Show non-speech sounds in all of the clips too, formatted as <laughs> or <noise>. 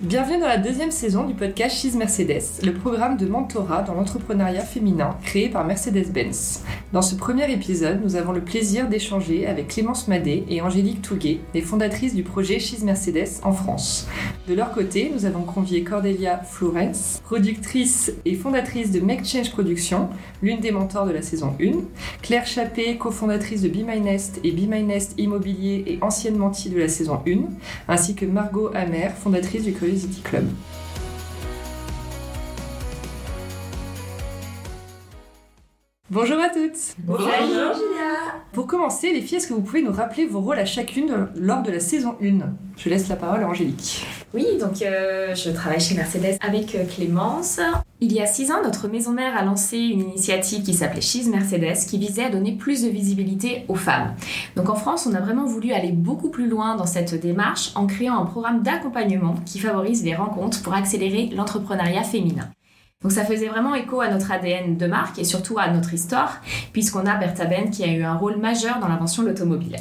Bienvenue dans la deuxième saison du podcast She's Mercedes, le programme de mentorat dans l'entrepreneuriat féminin créé par Mercedes-Benz. Dans ce premier épisode, nous avons le plaisir d'échanger avec Clémence Madé et Angélique Touguet, les fondatrices du projet She's Mercedes en France. De leur côté, nous avons convié Cordelia Florence, productrice et fondatrice de Make Change Productions, l'une des mentors de la saison 1, Claire Chappé, cofondatrice de Be My Nest et Be My Nest Immobilier et ancienne mentie de la saison 1, ainsi que Margot Amer, fondatrice du Curiosity Club. Bonjour à toutes Bonjour Julia Pour commencer, les filles, est-ce que vous pouvez nous rappeler vos rôles à chacune lors de la saison 1 Je laisse la parole à Angélique. Oui, donc euh, je travaille chez Mercedes avec euh, Clémence. Il y a six ans, notre maison mère a lancé une initiative qui s'appelait She's Mercedes, qui visait à donner plus de visibilité aux femmes. Donc en France, on a vraiment voulu aller beaucoup plus loin dans cette démarche en créant un programme d'accompagnement qui favorise les rencontres pour accélérer l'entrepreneuriat féminin. Donc ça faisait vraiment écho à notre ADN de marque et surtout à notre histoire, puisqu'on a Bertha Ben qui a eu un rôle majeur dans l'invention de l'automobile.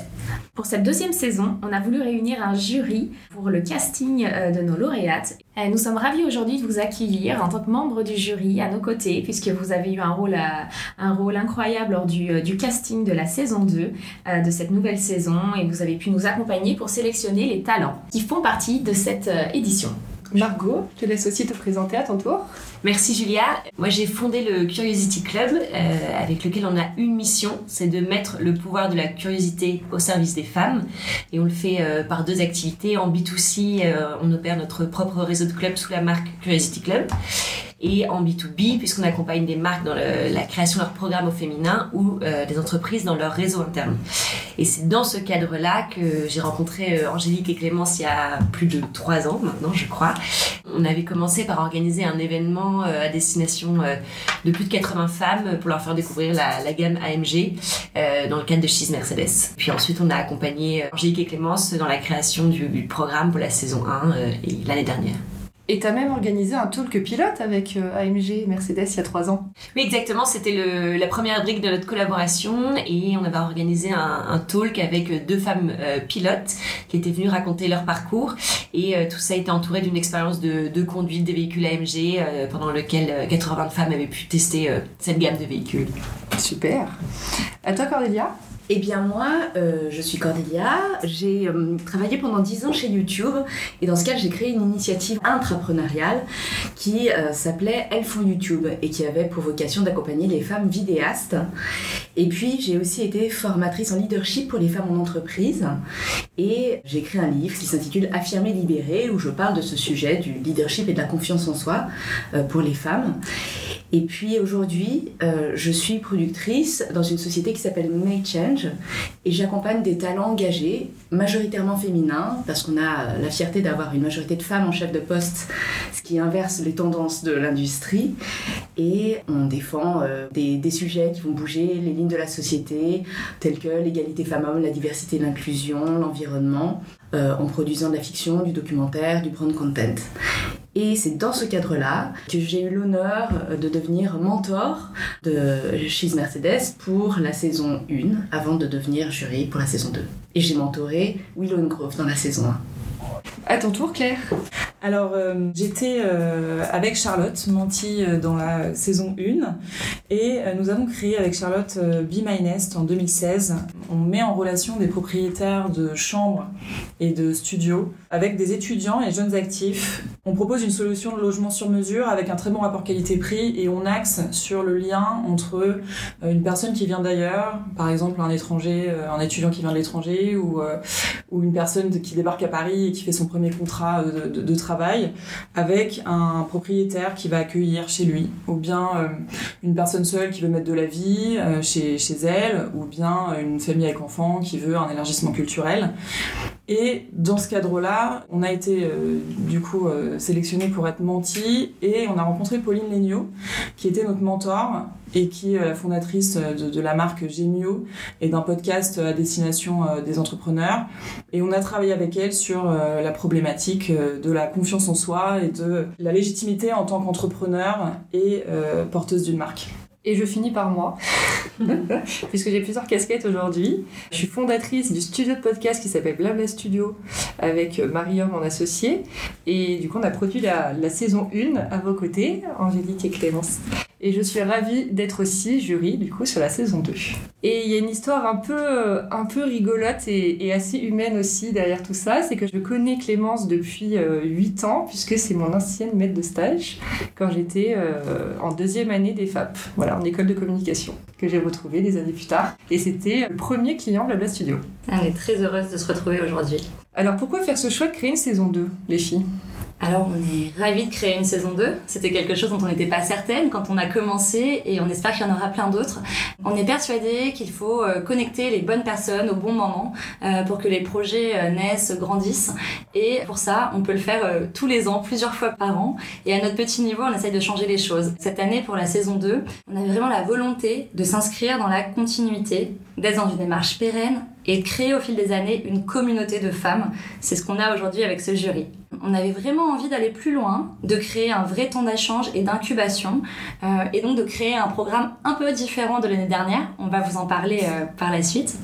Pour cette deuxième saison, on a voulu réunir un jury pour le casting euh, de nos lauréates. Euh, nous sommes ravis aujourd'hui de vous accueillir en tant que membre du jury à nos côtés, puisque vous avez eu un rôle, rôle incroyable lors du, euh, du, casting de la saison 2 de cette nouvelle saison et vous avez pu nous accompagner pour sélectionner les talents qui font partie de cette édition. Margot, je te laisse aussi te présenter à ton tour. Merci Julia. Moi j'ai fondé le Curiosity Club euh, avec lequel on a une mission, c'est de mettre le pouvoir de la curiosité au service des femmes. Et on le fait euh, par deux activités. En B2C, euh, on opère notre propre réseau de clubs sous la marque Curiosity Club et en B2B, puisqu'on accompagne des marques dans la création de leurs programmes au féminin ou euh, des entreprises dans leur réseau interne. Et c'est dans ce cadre-là que j'ai rencontré euh, Angélique et Clémence il y a plus de trois ans maintenant, je crois. On avait commencé par organiser un événement euh, à destination de plus de 80 femmes pour leur faire découvrir la, gamme AMG dans le cadre de She's Mercedes. Puis ensuite, on a accompagné Angélique et Clémence dans la création du programme pour la saison 1 l'année dernière. Et tu as même organisé un talk pilote avec euh, AMG Mercedes il y a trois ans. Oui, exactement. C'était la première brique de notre collaboration et on avait organisé un, talk avec deux femmes euh, pilotes qui étaient venues raconter leur parcours. Et euh, tout ça été entouré d'une expérience de, de, conduite des véhicules AMG pendant lequel 80 femmes avaient pu tester cette gamme de véhicules. Super. À toi, Cordelia? Eh bien moi, euh, je suis Cordelia, j'ai euh, travaillé pendant 10 ans chez YouTube et dans ce cas j'ai créé une initiative intrapreneuriale qui euh, s'appelait Elles font YouTube et qui avait pour vocation d'accompagner les femmes vidéastes. Et puis j'ai aussi été formatrice en leadership pour les femmes en entreprise et j'ai écrit un livre qui s'intitule Affirmer, libérer où je parle de ce sujet du leadership et de la confiance en soi pour les femmes. Et puis aujourd'hui, je suis productrice dans une société qui s'appelle Make Change et j'accompagne des talents engagés, majoritairement féminins, parce qu'on a la fierté d'avoir une majorité de femmes en chef de poste, ce qui inverse les tendances de l'industrie. Et on défend euh, des, des, sujets qui vont bouger les lignes de la société, tels que l'égalité femmes-hommes, la diversité l'inclusion, l'environnement, euh, en produisant de la fiction, du documentaire, du brand content. Et c'est dans ce cadre-là que j'ai eu l'honneur de devenir mentor de She's Mercedes pour la saison 1 avant de devenir jury pour la saison 2. Et j'ai mentoré Willow Grove dans la saison 1. À ton tour, Claire alors, euh, j'étais euh, avec Charlotte Menti euh, dans la saison 1 et nous avons créé avec Charlotte Be My Nest en 2016. On met en relation des propriétaires de chambres et de studios avec des étudiants et jeunes actifs. On propose une solution de logement sur mesure avec un très bon rapport qualité-prix et on axe sur le lien entre une personne qui vient d'ailleurs, par exemple un étranger, un étudiant qui vient de l'étranger ou, ou une personne qui débarque à Paris et qui fait son premier contrat de, de, travail avec un propriétaire qui va accueillir chez lui, ou bien euh, une personne seule qui veut mettre de la vie euh, chez elle, ou bien une famille avec enfants qui veut un élargissement culturel. Et dans ce cadre-là, on a été euh, du coup sélectionné pour être menti et on a rencontré Pauline Legnaud, qui était notre mentor et qui est la fondatrice de, de la marque Gemio et d'un podcast à destination des entrepreneurs. Et on a travaillé avec elle sur la problématique de la confiance en soi et de la légitimité en tant qu'entrepreneur et euh, porteuse d'une marque. Et je finis par moi, <laughs> puisque j'ai plusieurs casquettes aujourd'hui. Je suis fondatrice du studio de podcast qui s'appelle Blabla Studio avec Mariam, mon associé. Et du coup, on a produit la, la saison 1 à vos côtés, Angélique et Clémence. Et je suis ravie d'être aussi jury du coup sur la saison 2. Et il y a une histoire un peu, un peu rigolote et, assez humaine aussi derrière tout ça. C'est que je connais Clémence depuis 8 ans, puisque c'est mon ancienne maître de stage quand j'étais euh, en deuxième année des FAP, voilà, en école de communication, que j'ai retrouvé des années plus tard. Et c'était le premier client Blabla Studio. On est très heureuse de se retrouver aujourd'hui. Alors pourquoi faire ce choix de créer une saison 2, les filles? Alors, on est ravis de créer une saison 2. C'était quelque chose dont on n'était pas certaine quand on a commencé et on espère qu'il y en aura plein d'autres. On est persuadé qu'il faut euh, connecter les bonnes personnes au bon moment euh, pour que les projets euh, naissent, grandissent. Et pour ça, on peut le faire tous les ans, plusieurs fois par an. Et à notre petit niveau, on essaye de changer les choses. Cette année, pour la saison 2, on avait vraiment la volonté de s'inscrire dans la continuité, d'être dans une démarche pérenne et de créer au fil des années une communauté de femmes. C'est ce qu'on a aujourd'hui avec ce jury. On avait vraiment envie d'aller plus loin, de créer un vrai temps d'échange et d'incubation, euh, et donc de créer un programme un peu différent de l'année dernière. On va vous en parler euh, par la suite.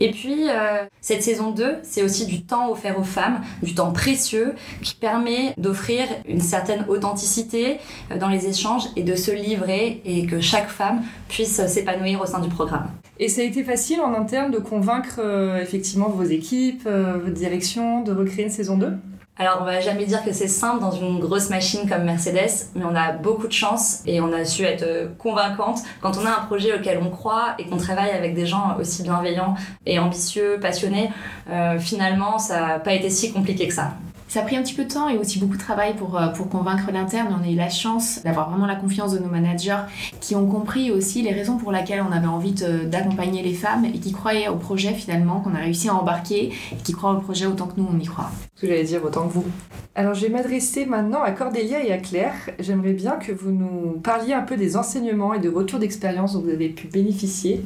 Et puis, euh, cette saison 2, c'est aussi du temps offert aux femmes, du temps précieux qui permet d'offrir une certaine authenticité dans les échanges et de se livrer et que chaque femme puisse s'épanouir au sein du programme. Et ça a été facile en interne de convaincre effectivement vos équipes, votre direction de recréer une saison 2 alors, on va jamais dire que c'est simple dans une grosse machine comme Mercedes, mais on a beaucoup de chance et on a su être euh, convaincante quand on a un projet auquel on croit et qu'on travaille avec des gens aussi bienveillants et ambitieux, passionnés. Euh, finalement, ça n'a pas été si compliqué que ça. Ça a pris un petit peu de temps et aussi beaucoup de travail pour, euh, pour convaincre l'interne. On a eu la chance d'avoir vraiment la confiance de nos managers qui ont compris aussi les raisons pour lesquelles on avait envie d'accompagner les femmes et qui croyaient au projet finalement, qu'on a réussi à embarquer et qui croient au projet autant que nous on y croit. Ce que j'allais dire autant que vous. Alors je vais m'adresser maintenant à Cordélia et à Claire. J'aimerais bien que vous nous parliez un peu des enseignements et de retours d'expérience dont vous avez pu bénéficier,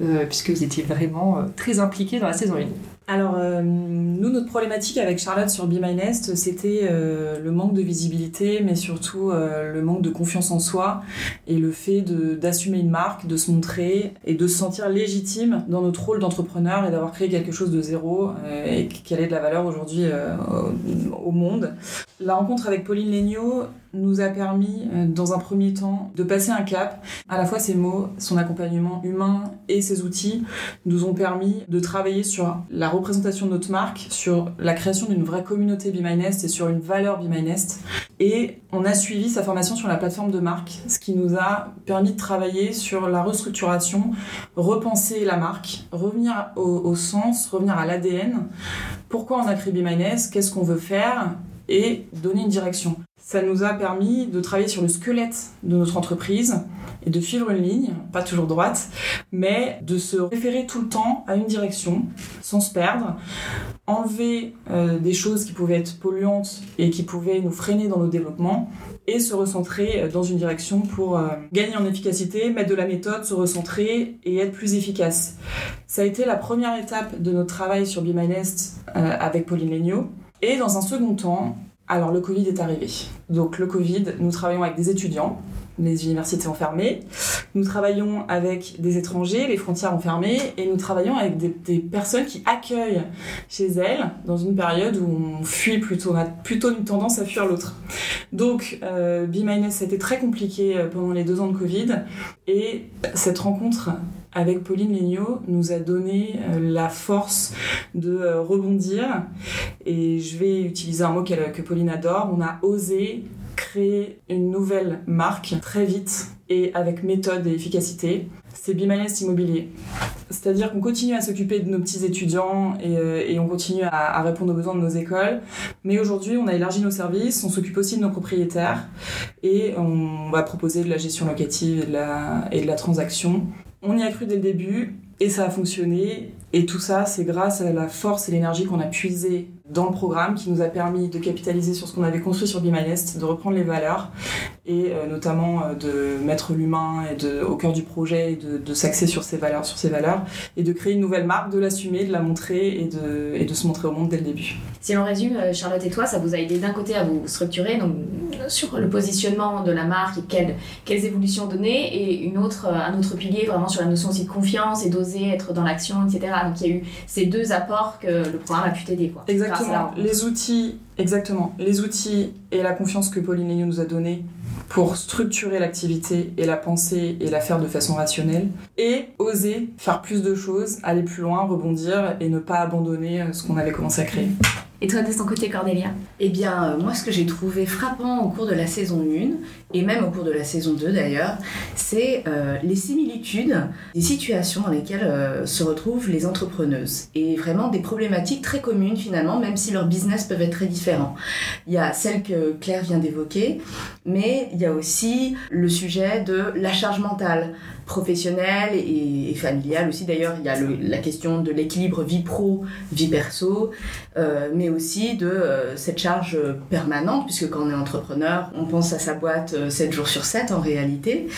euh, puisque vous étiez vraiment euh, très impliqués dans la saison 1. Alors, euh, nous, notre problématique avec Charlotte sur Be My Nest, c'était euh, le manque de visibilité, mais surtout euh, le manque de confiance en soi et le fait d'assumer une marque, de se montrer et de se sentir légitime dans notre rôle d'entrepreneur et d'avoir créé quelque chose de zéro et qu'elle ait de la valeur aujourd'hui au, monde. La rencontre avec Pauline Legnaud nous a permis, dans un premier temps, de passer un cap. À la fois, ses mots, son accompagnement humain et ses outils nous ont permis de travailler sur la représentation de notre marque, sur la création d'une vraie communauté Be My Nest et sur une valeur Be My Nest. Et on a suivi sa formation sur la plateforme de marque, ce qui nous a permis de travailler sur la restructuration, repenser la marque, revenir au, sens, revenir à l'ADN. Pourquoi on a créé Be My Nest? Qu'est-ce qu'on veut faire? Et donner une direction. Ça nous a permis de travailler sur le squelette de notre entreprise et de suivre une ligne, pas toujours droite, mais de se référer tout le temps à une direction sans se perdre, enlever euh, des choses qui pouvaient être polluantes et qui pouvaient nous freiner dans nos développements et se recentrer euh, dans une direction pour euh, gagner en efficacité, mettre de la méthode, se recentrer et être plus efficace. Ça a été la première étape de notre travail sur Be My Nest avec Pauline Legnaud. Et dans un second temps, alors le Covid est arrivé. Donc le Covid, nous travaillons avec des étudiants, les universités ont fermé, nous travaillons avec des étrangers, les frontières ont fermé, et nous travaillons avec des, personnes qui accueillent chez elles dans une période où on fuit plutôt, on a plutôt une tendance à fuir l'autre. Donc euh, Be ça a été très compliqué euh, pendant les deux ans de Covid, et cette rencontre avec Pauline Legnaud nous a donné euh, la force de euh, rebondir. Et je vais utiliser un mot que Pauline adore. On a osé créer une nouvelle marque très vite et avec méthode et efficacité. C'est Bimanest Immobilier. C'est-à-dire qu'on continue à s'occuper de nos petits étudiants et, euh, on continue à, répondre aux besoins de nos écoles. Mais aujourd'hui, on a élargi nos services, on s'occupe aussi de nos propriétaires et on va proposer de la gestion locative et de la, et de la transaction on y a cru dès le début et ça a fonctionné. Et tout ça, c'est grâce à la force et l'énergie qu'on a puisé dans le programme qui nous a permis de capitaliser sur ce qu'on avait construit sur Bimanest, de reprendre les valeurs et euh, notamment euh, de mettre l'humain au cœur du projet et de, s'axer sur ces valeurs, sur ces valeurs et de créer une nouvelle marque, de l'assumer, de la montrer et de, et de se montrer au monde dès le début. Si l'on résume, euh, Charlotte et toi, ça vous a aidé d'un côté à vous structurer, donc sur le positionnement de la marque et quelles, quelles évolutions donner, et une autre, un autre pilier vraiment sur la notion aussi de confiance et d'oser être dans l'action, etc. Donc il y a eu ces deux apports que le programme a pu t'aider. Exactement. Les outils, exactement. Les outils et la confiance que Pauline Lénion nous a donnés pour structurer l'activité et la penser et la faire de façon rationnelle et oser faire plus de choses, aller plus loin, rebondir et ne pas abandonner euh, ce qu'on avait commencé à créer. Et toi, de ton côté, Cordélia Eh bien, euh, moi, ce que j'ai trouvé frappant au cours de la saison 1, et même au cours de la saison 2 d'ailleurs, c'est euh, les similitudes des situations dans lesquelles euh, se retrouvent les entrepreneuses. Et vraiment des problématiques très communes finalement, même si leurs business peuvent être très différents. Il y a celle que Claire vient d'évoquer, mais il y a aussi le sujet de la charge mentale professionnelle et, familiale aussi. D'ailleurs, il y a la question de l'équilibre vie pro, vie perso, euh, mais aussi de euh, cette charge permanente, puisque quand on est entrepreneur, on pense à sa boîte 7 euh, jours sur 7 en réalité.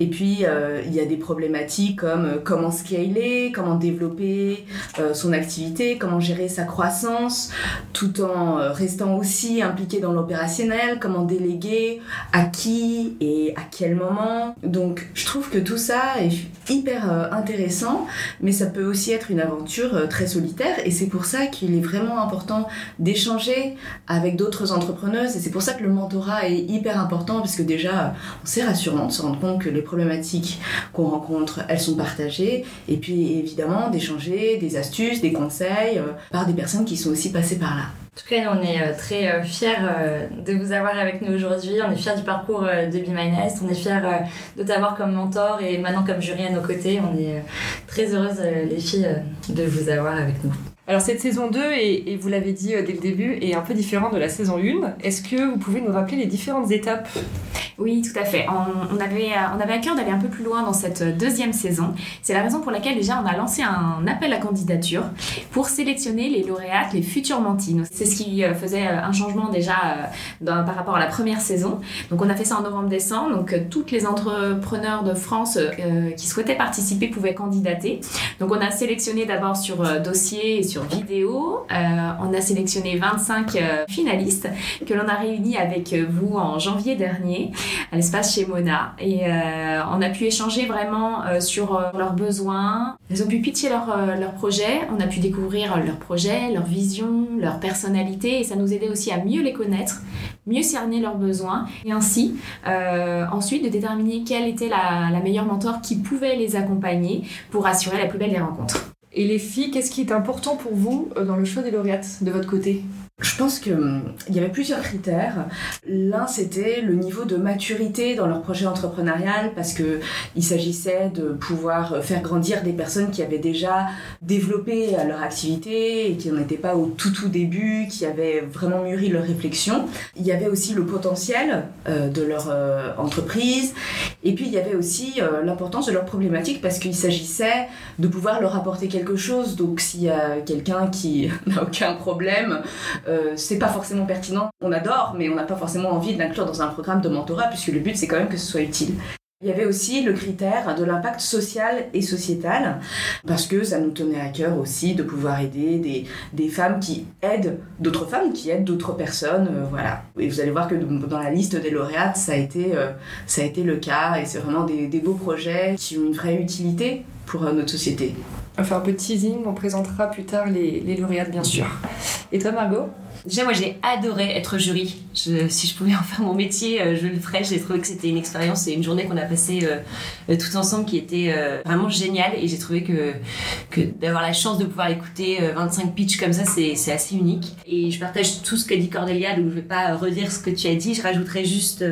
Et puis, euh, il y a des problématiques comme comment scaler, comment développer son activité, comment gérer sa croissance, tout en restant aussi impliqué dans l'opérationnel, comment déléguer, à qui et à quel moment. Donc, je trouve que tout ça est hyper intéressant, mais ça peut aussi être une aventure très solitaire. Et c'est pour ça qu'il est vraiment important d'échanger avec d'autres entrepreneuses. Et c'est pour ça que le mentorat est hyper important, parce que déjà, c'est rassurant de se rendre compte que les problématiques qu'on rencontre, elles sont partagées. Et puis évidemment, d'échanger des astuces, des conseils euh, par des personnes qui sont aussi passées par là. En tout cas, on est euh, très euh, fiers de vous avoir avec nous aujourd'hui. On est fiers du parcours de Be My Nest. On est fiers de t'avoir comme mentor et maintenant comme jury à nos côtés. On est très heureuses, les filles, de vous avoir avec nous. Alors cette saison 2, et, vous l'avez dit dès le début, est un peu différente de la saison 1. Est-ce que vous pouvez nous rappeler les différentes étapes? Oui, tout à fait. On, avait, on avait à cœur d'aller un peu plus loin dans cette deuxième saison. C'est la raison pour laquelle déjà on a lancé un appel à candidature pour sélectionner les lauréates, les futurs mentines. C'est ce qui euh, faisait euh, un changement déjà euh, par rapport à la première saison. Donc on a fait ça en novembre-décembre. Donc toutes les entrepreneurs de France qui souhaitaient participer pouvaient candidater. Donc on a sélectionné d'abord sur dossier et sur vidéo. on a sélectionné 25 finalistes que l'on a réunis avec vous en janvier dernier à l'espace chez Mona. Et euh, on a pu échanger vraiment euh, sur euh, leurs besoins. Ils ont pu pitcher leur, projet. On a pu découvrir leur projet, leur vision, leur personnalité. Et ça nous aidait aussi à mieux les connaître, mieux cerner leurs besoins. Et ainsi, ensuite, de déterminer quelle était la meilleure mentor qui pouvait les accompagner pour assurer la plus belle des rencontres. Et les filles, qu'est-ce qui est important pour vous dans le choix des lauréates de votre côté? Je pense qu'il hum, y avait plusieurs critères. L'un, c'était le niveau de maturité dans leur projet entrepreneurial parce que il s'agissait de pouvoir faire grandir des personnes qui avaient déjà développé leur activité et qui n'en étaient pas au tout tout début, qui avaient vraiment mûri leur réflexion. Il y avait aussi le potentiel euh, de leur euh, entreprise et puis il y avait aussi euh, l'importance de leur problématique parce qu'il s'agissait de pouvoir leur apporter quelque chose. Donc s'il y a quelqu'un qui <laughs> n'a aucun problème, euh, c'est pas forcément pertinent. On adore, mais on n'a pas forcément envie de l'inclure dans un programme de mentorat, puisque le but c'est quand même que ce soit utile. Il y avait aussi le critère de l'impact social et sociétal, parce que ça nous tenait à cœur aussi de pouvoir aider des, des femmes qui aident d'autres femmes, qui aident d'autres personnes, euh, voilà. Et vous allez voir que dans la liste des lauréates, ça a été, euh, ça a été le cas, et c'est vraiment des, beaux projets qui ont une vraie utilité pour notre société. On va faire un peu de teasing, on présentera plus tard les, les lauréates, bien sûr. Et toi, Margot? Déjà, moi, j'ai adoré être jury. si je pouvais en faire mon métier, euh, je le ferais. J'ai trouvé que c'était une expérience et une journée qu'on a passée euh, euh, tout ensemble qui était vraiment géniale. Et j'ai trouvé que, d'avoir la chance de pouvoir écouter 25 pitchs comme ça, c'est assez unique. Et je partage tout ce qu'a dit Cordelia, donc je vais pas redire ce que tu as dit. Je rajouterai juste,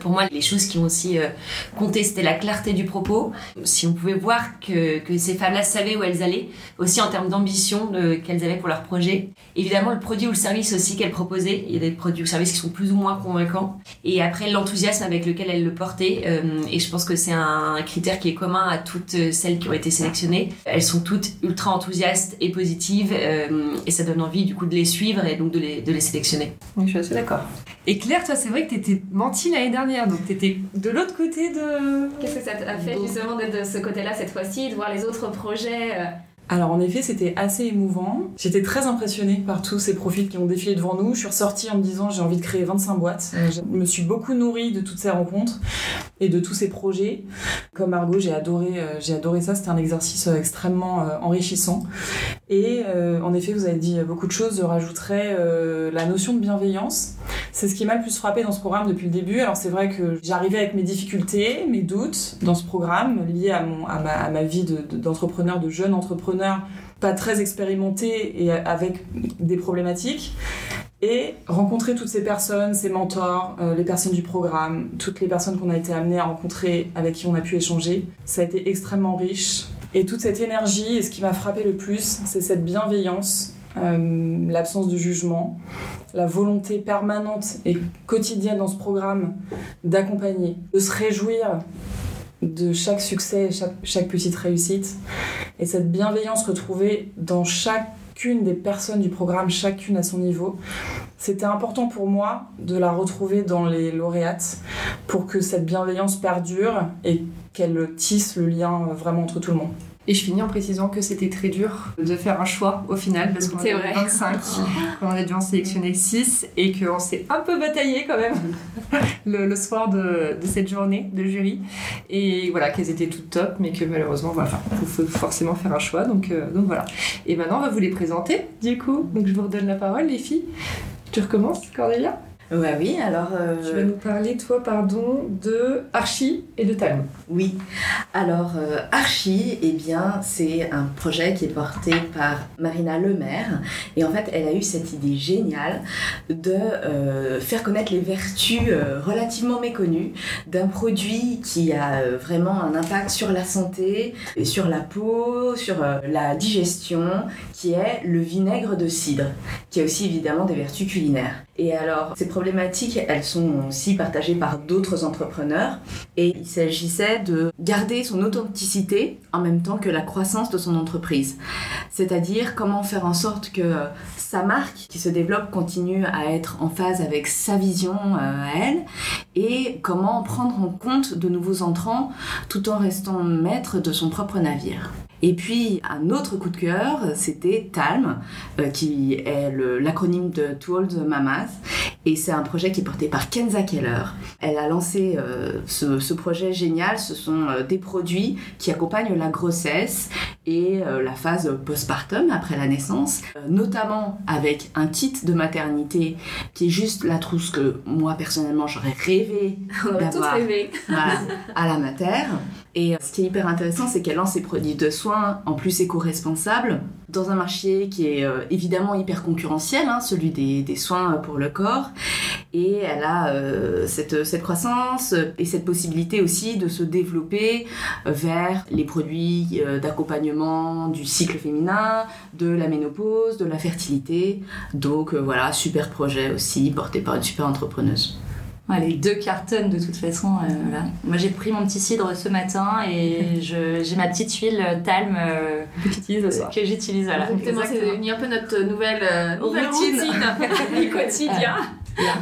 pour moi, les choses qui ont aussi compté, c'était la clarté du propos. Si on pouvait voir que ces femmes-là savaient où elles allaient, aussi en termes d'ambition qu'elles avaient pour leur projet. Évidemment, le produit ou le service aussi qu'elle proposait. Il y a des produits ou services qui sont plus ou moins convaincants. Et après, l'enthousiasme avec lequel elle le portait. Euh, et je pense que c'est un critère qui est commun à toutes celles qui ont été sélectionnées. Elles sont toutes ultra enthousiastes et positives. Euh, et ça donne envie du coup de les suivre et donc de les, de les sélectionner. je suis assez d'accord. Et Claire, toi, c'est vrai que tu étais menti l'année dernière. Donc tu étais de l'autre côté de... Qu'est-ce que ça t'a fait justement d'être de ce côté-là cette fois-ci, de voir les autres projets euh, alors en effet, c'était assez émouvant. J'étais très impressionnée par tous ces profils qui ont défilé devant nous. Je suis ressortie en me disant j'ai envie de créer 25 boîtes. Euh, je me suis beaucoup nourrie de toutes ces rencontres et de tous ces projets. Comme Margot, j'ai adoré, euh, j'ai adoré ça. C'était un exercice euh, extrêmement enrichissant. Et en effet, vous avez dit beaucoup de choses. Je rajouterais la notion de bienveillance. C'est ce qui m'a le plus frappé dans ce programme depuis le début. Alors c'est vrai que j'arrivais avec mes difficultés, mes doutes dans ce programme liés à, mon, à, ma, à ma vie d'entrepreneur, de, de jeune entrepreneur pas très expérimenté et avec des problématiques. Et rencontrer toutes ces personnes, ces mentors, euh, les personnes du programme, toutes les personnes qu'on a été amenées à rencontrer, avec qui on a pu échanger, ça a été extrêmement riche. Et toute cette énergie, et ce qui m'a frappé le plus, c'est cette bienveillance, euh, l'absence de jugement, la volonté permanente et quotidienne dans ce programme d'accompagner, de se réjouir de chaque succès, chaque, chaque petite réussite. Et cette bienveillance retrouvée dans chacune des personnes du programme, chacune à son niveau, c'était important pour moi de la retrouver dans les lauréates pour que cette bienveillance perdure et qu'elle tisse le lien vraiment entre tout le monde. Et je finis en précisant que c'était très dur de faire un choix au final parce qu'on avait 25, qu'on <laughs> a dû en sélectionner 6 et qu'on s'est un peu bataillé quand même <laughs> le, soir de, cette journée de jury. Et voilà, qu'elles étaient toutes top, mais que malheureusement, voilà, il faut forcément faire un choix. Donc, euh, donc voilà. Et maintenant, on va vous les présenter du coup. Donc je vous redonne la parole, les filles. Tu recommences, Cordelia? Ouais, oui, alors. Euh... Tu vas nous parler, toi, pardon, de Archie et de Talon. Oui. Alors, euh, Archie, eh bien, c'est un projet qui est porté par Marina Lemaire. Et en fait, elle a eu cette idée géniale de euh, faire connaître les vertus euh, relativement méconnues d'un produit qui a vraiment un impact sur la santé, sur la peau, sur la digestion, qui est le vinaigre de cidre, qui a aussi évidemment des vertus culinaires. Et alors, ces problématiques, elles sont aussi partagées par d'autres entrepreneurs. Et il s'agissait de garder son authenticité en même temps que la croissance de son entreprise. C'est-à-dire comment faire en sorte que sa marque qui se développe continue à être en phase avec sa vision euh, à elle et comment prendre en compte de nouveaux entrants tout en restant maître de son propre navire. Et puis un autre coup de cœur, c'était TALM, euh, qui est l'acronyme de To Old Mamas. Et c'est un projet qui est porté par Kenza Keller. Elle a lancé euh, ce, projet génial. Ce sont euh, des produits qui accompagnent la grossesse et la phase postpartum après la naissance, notamment avec un kit de maternité qui est juste la trousse que moi personnellement j'aurais rêvé d'avoir <laughs> à la mater. Et ce qui est hyper intéressant, c'est qu'elle lance ses produits de soins en plus éco-responsables dans un marché qui est euh, évidemment hyper concurrentiel, hein, celui des, soins pour le corps. Et elle a euh, cette, croissance et cette possibilité aussi de se développer vers les produits euh, d'accompagnement du cycle féminin, de la ménopause, de la fertilité. Donc voilà, super projet aussi porté par une super entrepreneuse les deux cartons de toute façon. Euh, Moi j'ai pris mon petit cidre ce matin et <laughs> j'ai ma petite huile Talm euh, que j'utilise voilà. c'est devenu un peu notre nouvelle, euh, routine, du <laughs> quotidien.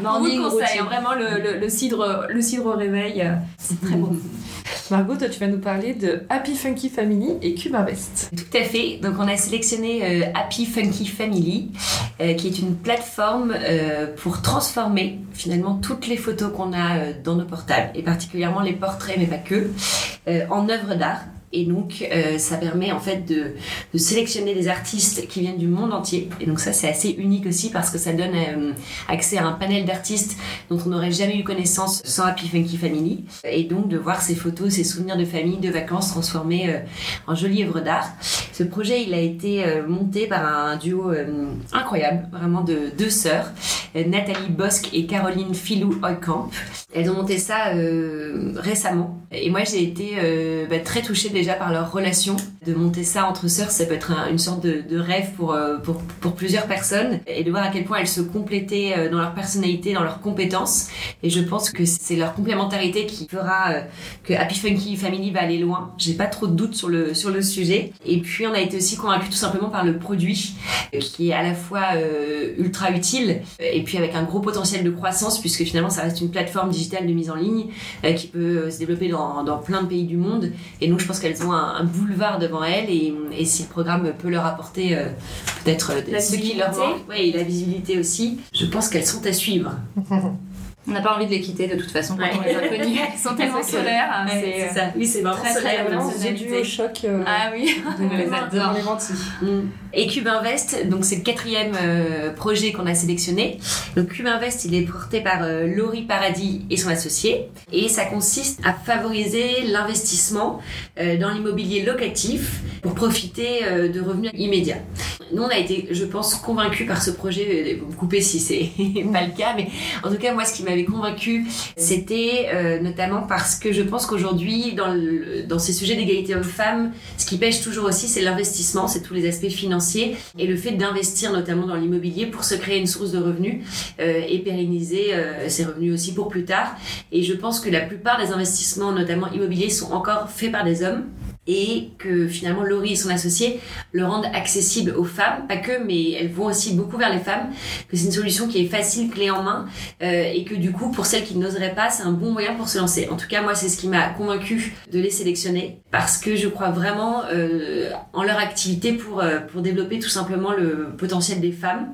On vous conseille, vraiment le, le, cidre, le cidre au réveil, c'est très bon. <laughs> Margot, toi, tu vas nous parler de Happy Funky Family et Cube Invest. Tout à fait. Donc, on a sélectionné euh, Happy Funky Family, euh, qui est une plateforme euh, pour transformer finalement toutes les photos qu'on a dans nos portables, et particulièrement les portraits, mais pas que, en œuvres d'art et donc, euh, ça permet en fait de, sélectionner des artistes qui viennent du monde entier. Et donc ça, c'est assez unique aussi parce que ça donne euh, accès à un panel d'artistes dont on n'aurait jamais eu connaissance sans Happy Funky Family. Et donc de voir ces photos, ces souvenirs de famille, de vacances transformés euh, en jolies œuvres d'art. Ce projet, il a été monté par un duo incroyable, vraiment de deux sœurs, Nathalie Bosque et Caroline Filou-Oykamp. Elles ont monté ça récemment. Et moi, j'ai été bah, très touchée déjà par leur relation. De monter ça entre sœurs, ça peut être une sorte de, rêve pour, euh, pour, pour, plusieurs personnes et de voir à quel point elles se complétaient euh, dans leur personnalité, dans leurs compétences. Et je pense que c'est leur complémentarité qui fera euh, que Happy Funky Family va aller loin. J'ai pas trop de doutes sur le, sur le sujet. Et puis, on a été aussi convaincus tout simplement par le produit qui est à la fois ultra utile et puis avec un gros potentiel de croissance puisque finalement ça reste une plateforme digital de mise en ligne qui peut se développer dans, dans, plein de pays du monde. Et donc, je pense qu'elles ont un, boulevard devant elles. Et, et, si le programme peut leur apporter peut-être ce qui leur manque, ouais, et la visibilité aussi, je pense qu'elles sont à suivre. <laughs> On n'a pas envie de les quitter de toute façon quand on les a connues. <laughs> Ils sont tellement solaires. Hein, c'est ça. Oui, c'est vraiment très, solaire. J'ai dû au choc. Euh, ah oui, on les adore. Les mm. Et Cube Invest, donc c'est le quatrième euh, projet qu'on a sélectionné. Donc Cube Invest, il est porté par euh, Laurie Paradis et son associé. Et ça consiste à favoriser l'investissement dans l'immobilier locatif pour profiter de revenus immédiats. Nous, on a été, je pense, convaincus par ce projet. Vous me coupez si c'est <laughs> pas le cas, mais en tout cas, moi, ce qui m'avait convaincu, c'était euh, notamment parce que je pense qu'aujourd'hui, dans, dans ces sujets d'égalité homme-femme, ce qui pêche toujours aussi, c'est l'investissement, c'est tous les aspects financiers et le fait d'investir notamment dans l'immobilier pour se créer une source de revenus euh, et pérenniser euh, ces revenus aussi pour plus tard. Et je pense que la plupart des investissements, notamment immobiliers, sont encore faits par des hommes et que finalement Laurie et son associé le rendent accessible aux femmes, pas que, mais elles vont aussi beaucoup vers les femmes, que c'est une solution qui est facile, clé en main, euh, et que du coup, pour celles qui n'oseraient pas, c'est un bon moyen pour se lancer. En tout cas, moi, c'est ce qui m'a convaincu de les sélectionner, parce que je crois vraiment euh, en leur activité pour, euh, pour développer tout simplement le potentiel des femmes.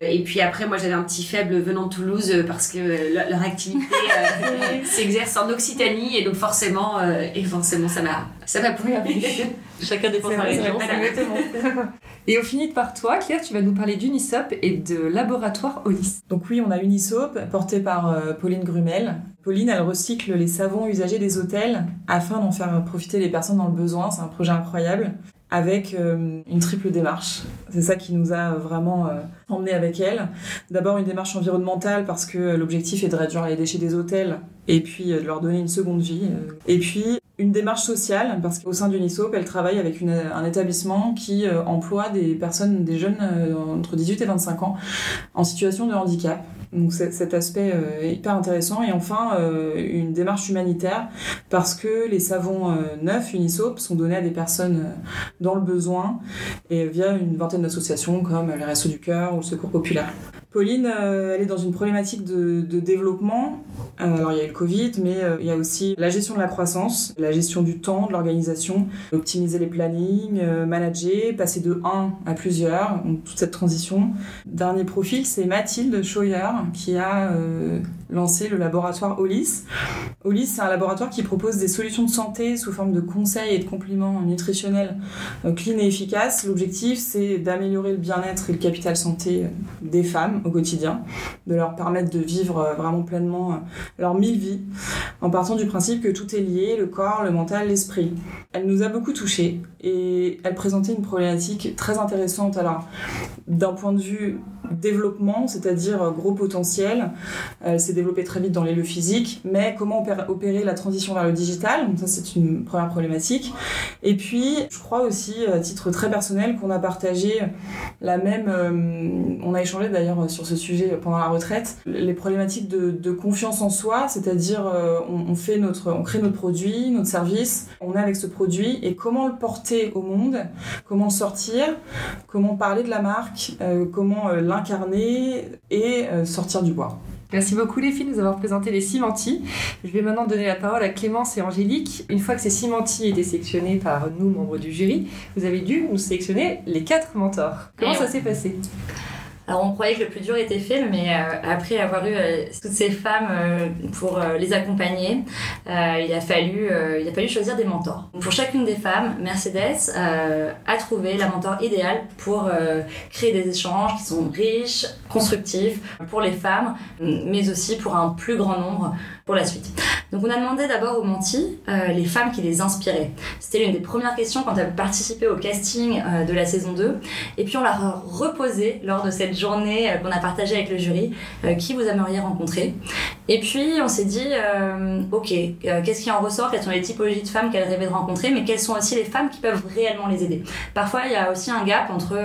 Et puis après, moi, j'avais un petit faible venant de Toulouse, parce que leur activité <laughs> s'exerce en Occitanie, et donc forcément, et forcément ça m'a ça m'a plu. <laughs> Chacun dépend sa région. <laughs> Et on finit par toi, Claire, tu vas nous parler d'Unisop et de Laboratoire Olis. Donc oui, on a Unisop, porté par euh, Pauline Grumel. Pauline, elle recycle les savons usagés des hôtels afin d'en faire profiter les personnes dans le besoin. C'est un projet incroyable avec euh, une triple démarche. C'est ça qui nous a vraiment euh, emmené avec elle. D'abord une démarche environnementale parce que l'objectif est de réduire les déchets des hôtels et puis de leur donner une seconde vie. Et puis une démarche sociale, parce qu'au sein d'Unisop, elle travaille avec un établissement qui euh, emploie des personnes, des jeunes euh, entre 18 et 25 ans en situation de handicap. Donc cet aspect euh, est hyper intéressant. Et enfin, une démarche humanitaire, parce que les savons neufs Unisop sont donnés à des personnes dans le besoin, et via une vingtaine d'associations comme les Restos du Cœur ou le Secours Populaire. Pauline, elle est dans une problématique de, développement. alors il y a le Covid, mais il y a aussi la gestion de la croissance, la gestion du temps, de l'organisation, optimiser les plannings, euh, manager, passer de 1 à plusieurs, donc toute cette transition. Dernier profil, c'est Mathilde Scheuer qui a euh, lancé le laboratoire OLIS. OLIS, c'est un laboratoire qui propose des solutions de santé sous forme de conseils et de compléments nutritionnels euh, clean et efficaces. L'objectif, c'est d'améliorer le bien-être et le capital santé des femmes au quotidien, de leur permettre de vivre vraiment pleinement leur mille vies, en partant du principe que tout est lié, le corps, le mental, l'esprit. Elle nous a beaucoup touchés et elle présentait une problématique très intéressante. Alors, d'un point de vue développement, c'est-à-dire gros potentiel, elle s'est développée très vite dans les lieux physiques, mais comment opérer la transition vers le digital? Ça, c'est une première problématique. Et puis, je crois aussi, à titre très personnel, qu'on a partagé la même... Euh, on a échangé d'ailleurs sur ce sujet pendant la retraite, les problématiques de, confiance en soi, c'est-à-dire euh, on, fait notre, on crée notre produit, notre service, on est avec ce produit et comment le porter au monde, comment le sortir, comment parler de la marque, euh, comment euh, l'incarner et euh, sortir du bois. Merci beaucoup les filles de nous avoir présenté les cimentis. Je vais maintenant donner la parole à Clémence et Angélique. Une fois que ces cimentis étaient sélectionnés par nous, membres du jury, vous avez dû nous sélectionner les quatre mentors. Comment ça s'est passé? Alors on croyait que le plus dur était fait, mais euh, après avoir eu euh, toutes ces femmes euh, pour les accompagner, il a fallu il a fallu choisir des mentors. Pour chacune des femmes, Mercedes a trouvé la mentor idéale pour créer des échanges qui sont riches, constructifs pour les femmes, mais aussi pour un plus grand nombre pour la suite. Donc on a demandé d'abord aux mentis euh, les femmes qui les inspiraient. C'était l'une des premières questions quand elles participaient au casting euh, de la saison 2. Et puis on leur a reposé lors de cette journée euh, qu'on a partagée avec le jury qui vous aimeriez rencontrer. Et puis on s'est dit ok, qu'est-ce qui en ressort? Quelles sont les typologies de femmes qu'elles rêvaient de rencontrer? Mais quelles sont aussi les femmes qui peuvent réellement les aider? Parfois il y a aussi un gap entre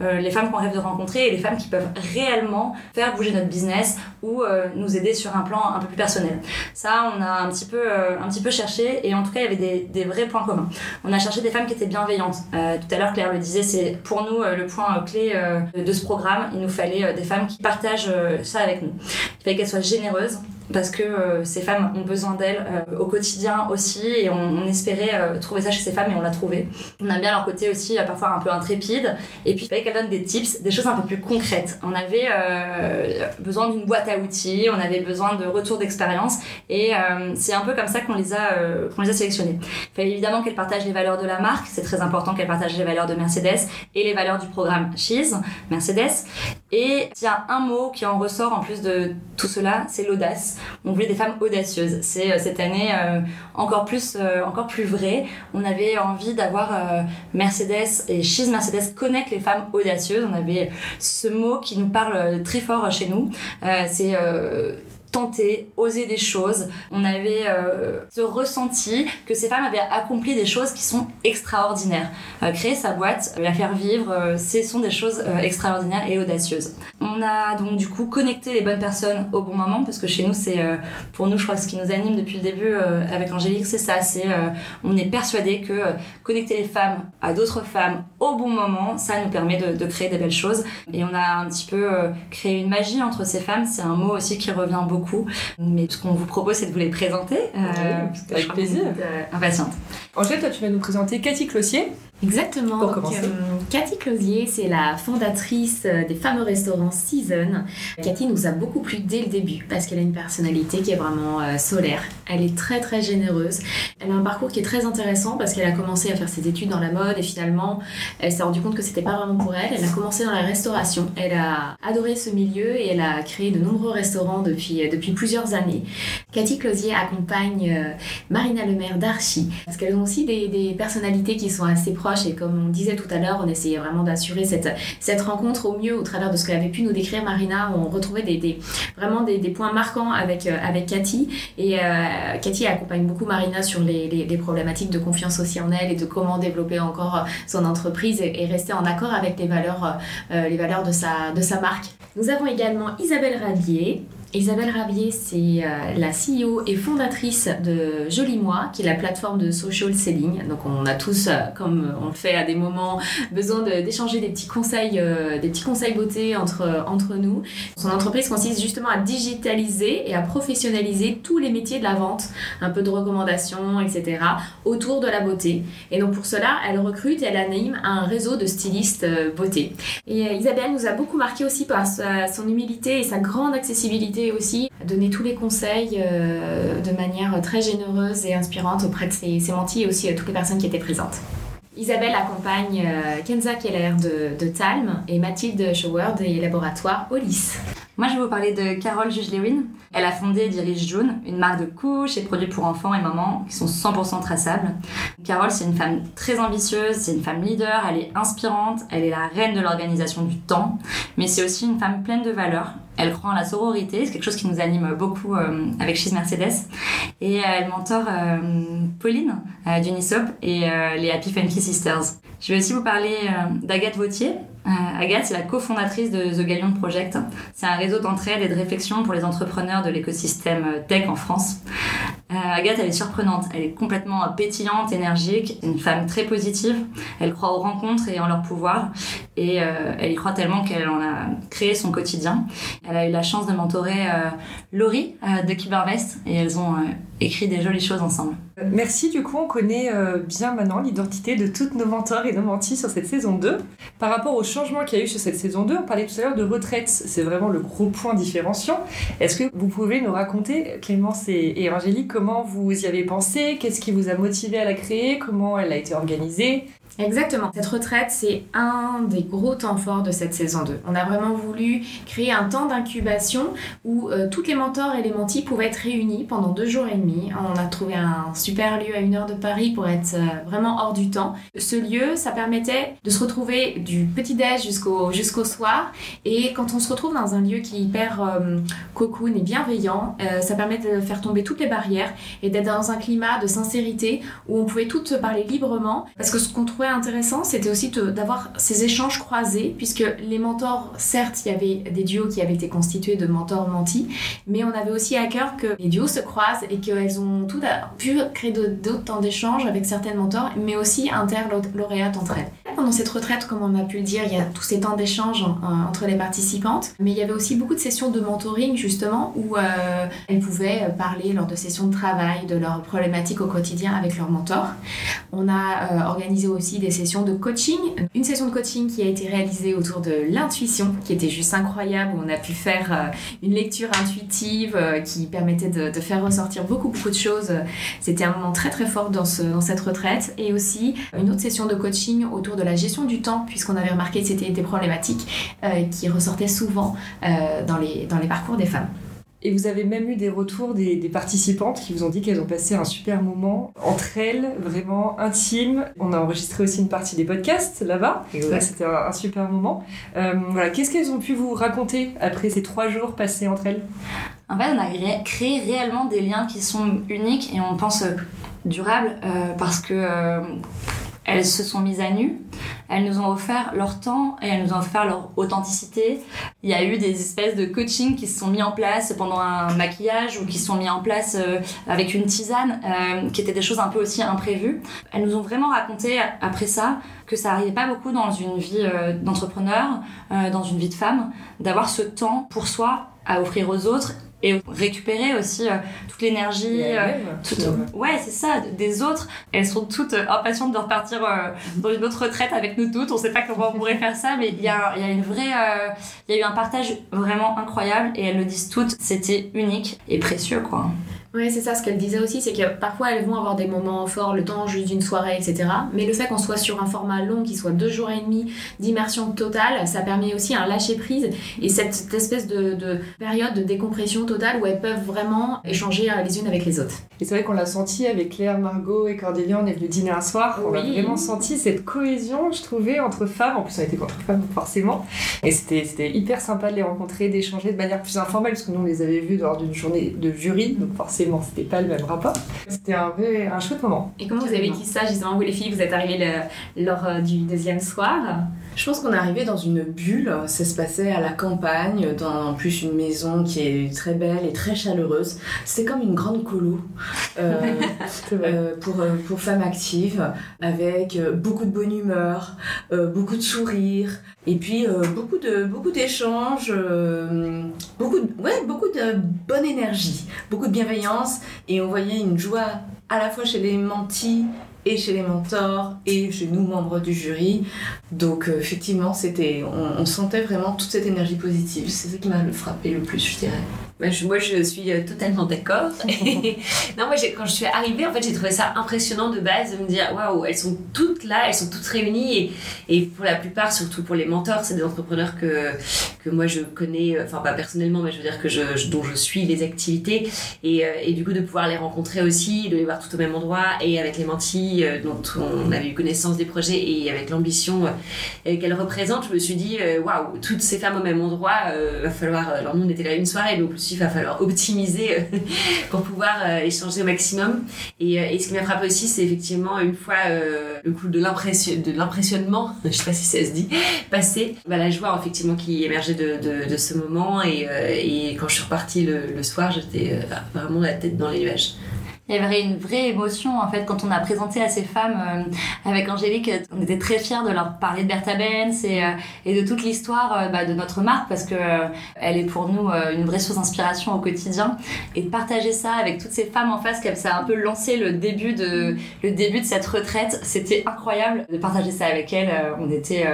les femmes qu'on rêve de rencontrer et les femmes qui peuvent réellement faire bouger notre business ou nous aider sur un plan un peu plus personnel. Ça, on a un petit peu, euh, un petit peu cherché et en tout cas, il y avait des, vrais points communs. On a cherché des femmes qui étaient bienveillantes. Euh, tout à l'heure, Claire le disait, c'est pour nous euh, le point clé de ce programme. Il nous fallait des femmes qui partagent ça avec nous. Il fallait qu'elles soient généreuses, parce que euh, ces femmes ont besoin d'elles euh, au quotidien aussi et on, on espérait euh, trouver ça chez ces femmes et on l'a trouvé. On aime bien leur côté aussi euh, parfois un peu intrépide et puis il fallait qu'elles donnent des tips, des choses un peu plus concrètes. On avait euh, besoin d'une boîte à outils, on avait besoin de retours d'expérience et euh, c'est un peu comme ça qu'on les a qu'on les a sélectionnés. Il fallait évidemment qu'elles partagent les valeurs de la marque, c'est très important qu'elles partagent les valeurs de Mercedes et les valeurs du programme Cheese Mercedes. Et il y a un mot qui en ressort en plus de tout cela, c'est l'audace. On voulait des femmes audacieuses. C'est euh, cette année euh, encore plus euh, encore plus vrai. On avait envie d'avoir Mercedes et Cheese Mercedes connectent les femmes audacieuses. On avait ce mot qui nous parle très fort chez nous. C'est tenter, oser des choses. On avait euh, ce ressenti que ces femmes avaient accompli des choses qui sont extraordinaires. Euh, créer sa boîte, la faire vivre, euh, ce sont des choses euh, extraordinaires et audacieuses. On a donc du coup connecté les bonnes personnes au bon moment parce que chez nous c'est euh, pour nous je crois ce qui nous anime depuis le début euh, avec Angélique c'est ça, c'est euh, on est persuadé que euh, connecter les femmes à d'autres femmes au bon moment, ça nous permet de, de créer des belles choses et on a un petit peu euh, créé une magie entre ces femmes. C'est un mot aussi qui revient beaucoup. Mais ce qu'on vous propose, c'est de vous les présenter. euh, parce que avec plaisir. impatiente. Angèle, toi, tu vas nous présenter Cathy Clossier. Exactement. Pour Donc, commencer. euh, Cathy Closier, c'est la fondatrice euh, des fameux restaurants Season. Cathy nous a beaucoup plu dès le début parce qu'elle a une personnalité qui est vraiment euh, solaire. Elle est très très généreuse. Elle a un parcours qui est très intéressant parce qu'elle a commencé à faire ses études dans la mode et finalement elle s'est rendue compte que c'était pas vraiment pour elle. Elle a commencé dans la restauration. Elle a adoré ce milieu et elle a créé de nombreux restaurants depuis, depuis plusieurs années. Cathy Closier accompagne euh, Marina Lemaire d'Archie parce qu'elles ont aussi des, personnalités qui sont assez proches et comme on disait tout à l'heure, on essayait vraiment d'assurer cette, cette rencontre au mieux au travers de ce qu'elle avait pu nous décrire Marina. On retrouvait des, vraiment des, points marquants avec, euh, avec Cathy et euh, Cathy accompagne beaucoup Marina sur les, problématiques de confiance aussi en elle et de comment développer encore son entreprise et, rester en accord avec les valeurs, euh, les valeurs de sa, de sa marque. Nous avons également Isabelle Rabier. Isabelle Rabier, c'est euh, la CEO et fondatrice de Joli Moi, qui est la plateforme de social selling. Donc on a tous, euh, comme on le fait à des moments, besoin d'échanger des petits conseils, euh, des petits conseils beauté entre, entre nous. Son entreprise consiste justement à digitaliser et à professionnaliser tous les métiers de la vente, un peu de recommandations, etc., autour de la beauté. Et donc pour cela, elle recrute et elle anime un réseau de stylistes euh, beauté. Et Isabelle nous a beaucoup marqué aussi par son humilité et sa grande accessibilité aussi, à donner tous les conseils euh, de manière très généreuse et inspirante auprès de ses, ses mentis et aussi euh, toutes les personnes qui étaient présentes. Isabelle accompagne euh, Kenza Keller de, de Talm et Mathilde Schauer des laboratoires Olis. Moi, je vais vous parler de Carole Juge-Lewin. Elle a fondé et dirige June, une marque de couches et produits pour enfants et mamans qui sont 100% traçables. Carole, c'est une femme très ambitieuse, c'est une femme leader, elle est inspirante, elle est la reine de l'organisation du temps, mais c'est aussi une femme pleine de valeurs. Elle croit en la sororité, c'est quelque chose qui nous anime beaucoup euh, avec Cheese Mercedes. Et euh, elle mentor euh, Pauline d'Unisop et les Happy Funky Sisters. Je vais aussi vous parler d'Agathe Vautier. Euh, Agathe, c'est la cofondatrice de The Gallion Project. C'est un réseau d'entraide et de réflexion pour les entrepreneurs de l'écosystème tech en France. Euh, Agathe, elle est surprenante. Elle est complètement pétillante, énergique, une femme très positive. Elle croit aux rencontres et en leur pouvoir. Et euh, elle y croit tellement qu'elle en a créé son quotidien. Elle a eu la chance de mentorer euh, Laurie euh, de Cybervest et elles ont euh, écrit des jolies choses ensemble. Merci, du coup, on connaît euh, bien maintenant l'identité de toutes nos mentors et nos mentis sur cette saison 2. Par rapport au changement qu'il y a eu sur cette saison 2, on parlait tout à l'heure de retraite, c'est vraiment le gros point différenciant. Est-ce que vous pouvez nous raconter, Clémence et, et Angélique, comment vous y avez pensé? Qu'est-ce qui vous a motivé à la créer? Comment elle a été organisée? Exactement. Cette retraite, c'est un des gros temps forts de cette saison 2. On a vraiment voulu créer un temps d'incubation où euh, toutes les mentors et les mentis pouvaient être réunis pendant deux jours et demi. On a trouvé un super lieu à une heure de Paris pour être euh, vraiment hors du temps. Ce lieu, ça permettait de se retrouver du petit-déj jusqu'au jusqu'au soir. Et quand on se retrouve dans un lieu qui est hyper euh, cocoon et bienveillant, euh, ça permet de faire tomber toutes les barrières et d'être dans un climat de sincérité où on pouvait toutes parler librement. Parce que ce qu'on intéressant, c'était aussi d'avoir ces échanges croisés, puisque les mentors, certes, il y avait des duos qui avaient été constitués de mentors mentis, mais on avait aussi à cœur que les duos se croisent et qu'elles ont toutes pu créer d'autres temps d'échanges avec certaines mentors, mais aussi interlauréates entre elles. Pendant cette retraite, comme on a pu le dire, il y a tous ces temps d'échange euh, entre les participantes, mais il y avait aussi beaucoup de sessions de mentoring justement où euh, elles pouvaient parler lors de sessions de travail de leurs problématiques au quotidien avec leur mentor. On a euh, organisé aussi des sessions de coaching, une session de coaching qui a été réalisée autour de l'intuition, qui était juste incroyable, où on a pu faire une lecture intuitive qui permettait de, faire ressortir beaucoup beaucoup de choses. C'était un moment très très fort dans cette retraite et aussi une autre session de coaching autour de la gestion du temps, puisqu'on avait remarqué que c'était des problématiques euh, qui ressortaient souvent euh, dans, les, dans les parcours des femmes. Et vous avez même eu des retours des, participantes qui vous ont dit qu'elles ont passé un super moment entre elles, vraiment intime. On a enregistré aussi une partie des podcasts là-bas. C'était un, super moment. Euh, voilà, qu'est-ce qu'elles ont pu vous raconter après ces trois jours passés entre elles? En fait, on a créé réellement des liens qui sont uniques et on pense durables parce que elles se sont mises à nu, elles nous ont offert leur temps et elles nous ont offert leur authenticité. Il y a eu des espèces de coaching qui se sont mis en place pendant un maquillage ou qui se sont mis en place euh, avec une tisane, euh, qui étaient des choses un peu aussi imprévues. Elles nous ont vraiment raconté après ça que ça arrivait pas beaucoup dans une vie euh, d'entrepreneur, dans une vie de femme, d'avoir ce temps pour soi à offrir aux autres et récupérer aussi euh, toute l'énergie euh, ouais c'est ça des autres elles sont toutes euh, impatientes de repartir dans une autre retraite avec nous toutes. On sait pas comment on pourrait faire ça mais il y a, y a une vraie il y a eu un partage vraiment incroyable et elles le disent toutes c'était unique et précieux quoi oui, c'est ça, ce qu'elle disait aussi, c'est que parfois elles vont avoir des moments forts, le temps juste d'une soirée, etc. Mais le fait qu'on soit sur un format long, qui soit deux jours et demi d'immersion totale, ça permet aussi un lâcher prise et cette, espèce de, période de décompression totale où elles peuvent vraiment échanger les unes avec les autres. Et c'est vrai qu'on l'a senti avec Claire, Margot et Cordélia, on est venu dîner un soir, on a vraiment senti cette cohésion, je trouvais, entre femmes, en plus on était contre femmes forcément, et c'était hyper sympa de les rencontrer, d'échanger de manière plus informelle, parce que nous on les avait vus lors d'une journée de jury, donc forcément c'était pas le même rapport. C'était un, un chouette moment. Et comment vous avez vécu ça, justement, vous les filles, vous êtes arrivées lors euh, du deuxième soir? Je pense qu'on est arrivé dans une bulle, ça se passait à la campagne, dans en plus une maison qui est très belle et très chaleureuse. C'était comme une grande colo euh, <laughs> euh, pour, pour femmes actives, avec beaucoup de bonne humeur, beaucoup de sourires, et puis beaucoup de beaucoup d'échanges, beaucoup de, ouais, beaucoup de bonne énergie, beaucoup de bienveillance et on voyait une joie à la fois chez les mentis et chez les mentors et chez nous membres du jury. Donc euh, effectivement, c'était, on, sentait vraiment toute cette énergie positive. C'est ça qui m'a frappé le plus, je dirais. Bah, moi, je suis euh, totalement d'accord. <laughs> non, moi, quand je suis arrivée, en fait, j'ai trouvé ça impressionnant de base de me dire waouh, elles sont toutes là, elles sont toutes réunies. Et, et pour la plupart, surtout pour les mentors, c'est des entrepreneurs que, que moi je connais, euh, enfin, pas personnellement, mais je veux dire que je, dont je suis les activités. Et, et, du coup, de pouvoir les rencontrer aussi, de les voir tout au même endroit et avec les mentis dont on avait eu connaissance des projets et avec l'ambition qu'elles représentent, je me suis dit waouh, toutes ces femmes au même endroit, va falloir. Alors, nous, on était là une soirée, donc il va falloir optimiser euh, <laughs> pour pouvoir euh, échanger au maximum. Et, euh, et ce qui m'a frappé aussi, c'est effectivement une fois le coup de l'impressionnement, <laughs> je sais pas si ça se dit, passé, bah, la joie effectivement qui émergeait de, de, ce moment. Et, et, quand je suis repartie le, le soir, j'étais vraiment la tête dans les nuages il y avait une vraie émotion en fait quand on a présenté à ces femmes euh, avec Angélique on était très fiers de leur parler de Bertha Benz et, euh, et de toute l'histoire euh, bah, de notre marque parce que elle est pour nous une vraie source d'inspiration au quotidien. Et de partager ça avec toutes ces femmes en face qui ça a un peu lancé le début de le début de cette retraite c'était incroyable de partager ça avec elles. On était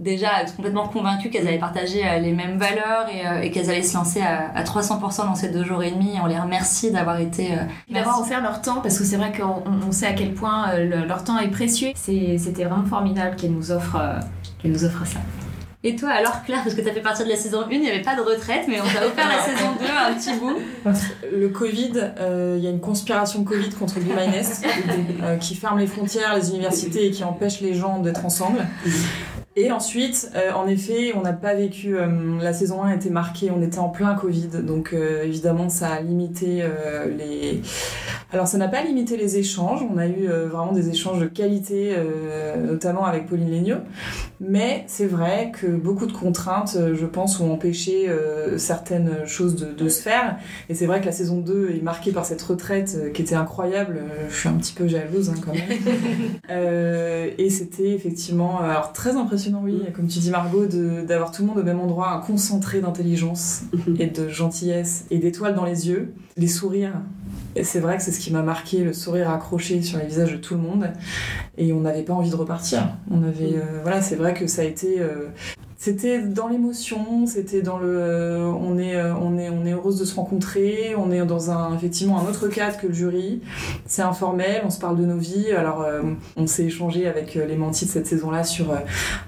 déjà complètement convaincus qu'elles allaient partager les mêmes valeurs et, et qu'elles allaient se lancer à, à 300% dans ces deux jours et demi et on les remercie d'avoir été d'avoir offert leur temps parce que c'est vrai qu'on sait à quel point euh, leur temps est précieux. C'était vraiment formidable qu'elles nous offrent euh, nous offre ça. Et toi alors Claire, parce que tu as fait partie de la saison 1, il n'y avait pas de retraite, mais on t'a offert la <laughs> saison 2 un petit bout. Le Covid, euh, il y a une conspiration Covid contre Be My <laughs> qui ferme les frontières, les universités et qui empêche les gens d'être ensemble. Et ensuite, euh, en effet, on n'a pas vécu. Euh, la saison 1 était marquée, on était en plein Covid, donc euh, évidemment, ça a limité les, Alors ça n'a pas limité les échanges, on a eu euh, vraiment des échanges de qualité, euh, notamment avec Pauline Legnaud, mais c'est vrai que beaucoup de contraintes, euh, je pense, ont empêché euh, certaines choses de, de se faire, et c'est vrai que la saison 2 est marquée par cette retraite qui était incroyable, je suis un petit peu jalouse hein, quand même. <laughs> Et c'était effectivement, alors très impressionnant, oui, comme tu dis Margot, de- d'avoir tout le monde au même endroit, un concentré d'intelligence <laughs> et de gentillesse et d'étoiles dans les yeux, les sourires. Et c'est vrai que c'est ce qui m'a marqué, le sourire accroché sur les visages de tout le monde. Et on n'avait pas envie de repartir. On avait, euh, voilà, c'est vrai que ça a été. C'était dans l'émotion, c'était dans le. on, est, euh, on, est, on est heureuse de se rencontrer, on est dans un, effectivement un autre cadre que le jury. C'est informel, on se parle de nos vies. Alors, euh, on s'est échangé avec euh, les mentis de cette saison-là sur.